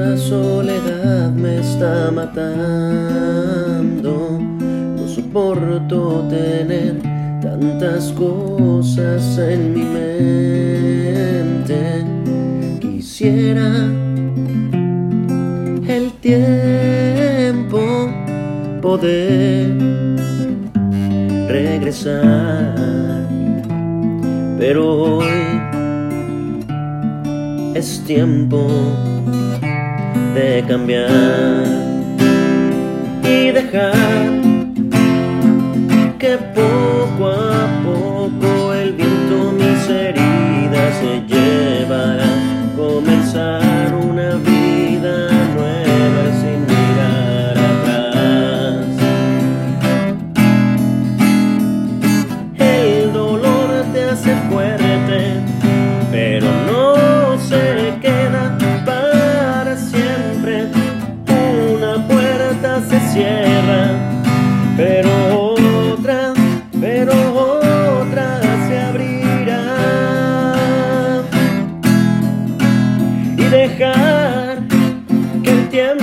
La soledad me está matando. No soporto tener tantas cosas en mi mente. Quisiera el tiempo poder regresar, pero hoy es tiempo de cambiar y dejar que poco a poco el viento mis heridas se llevará a comenzar. cierra, pero otra, pero otra se abrirá. Y dejar que el tiempo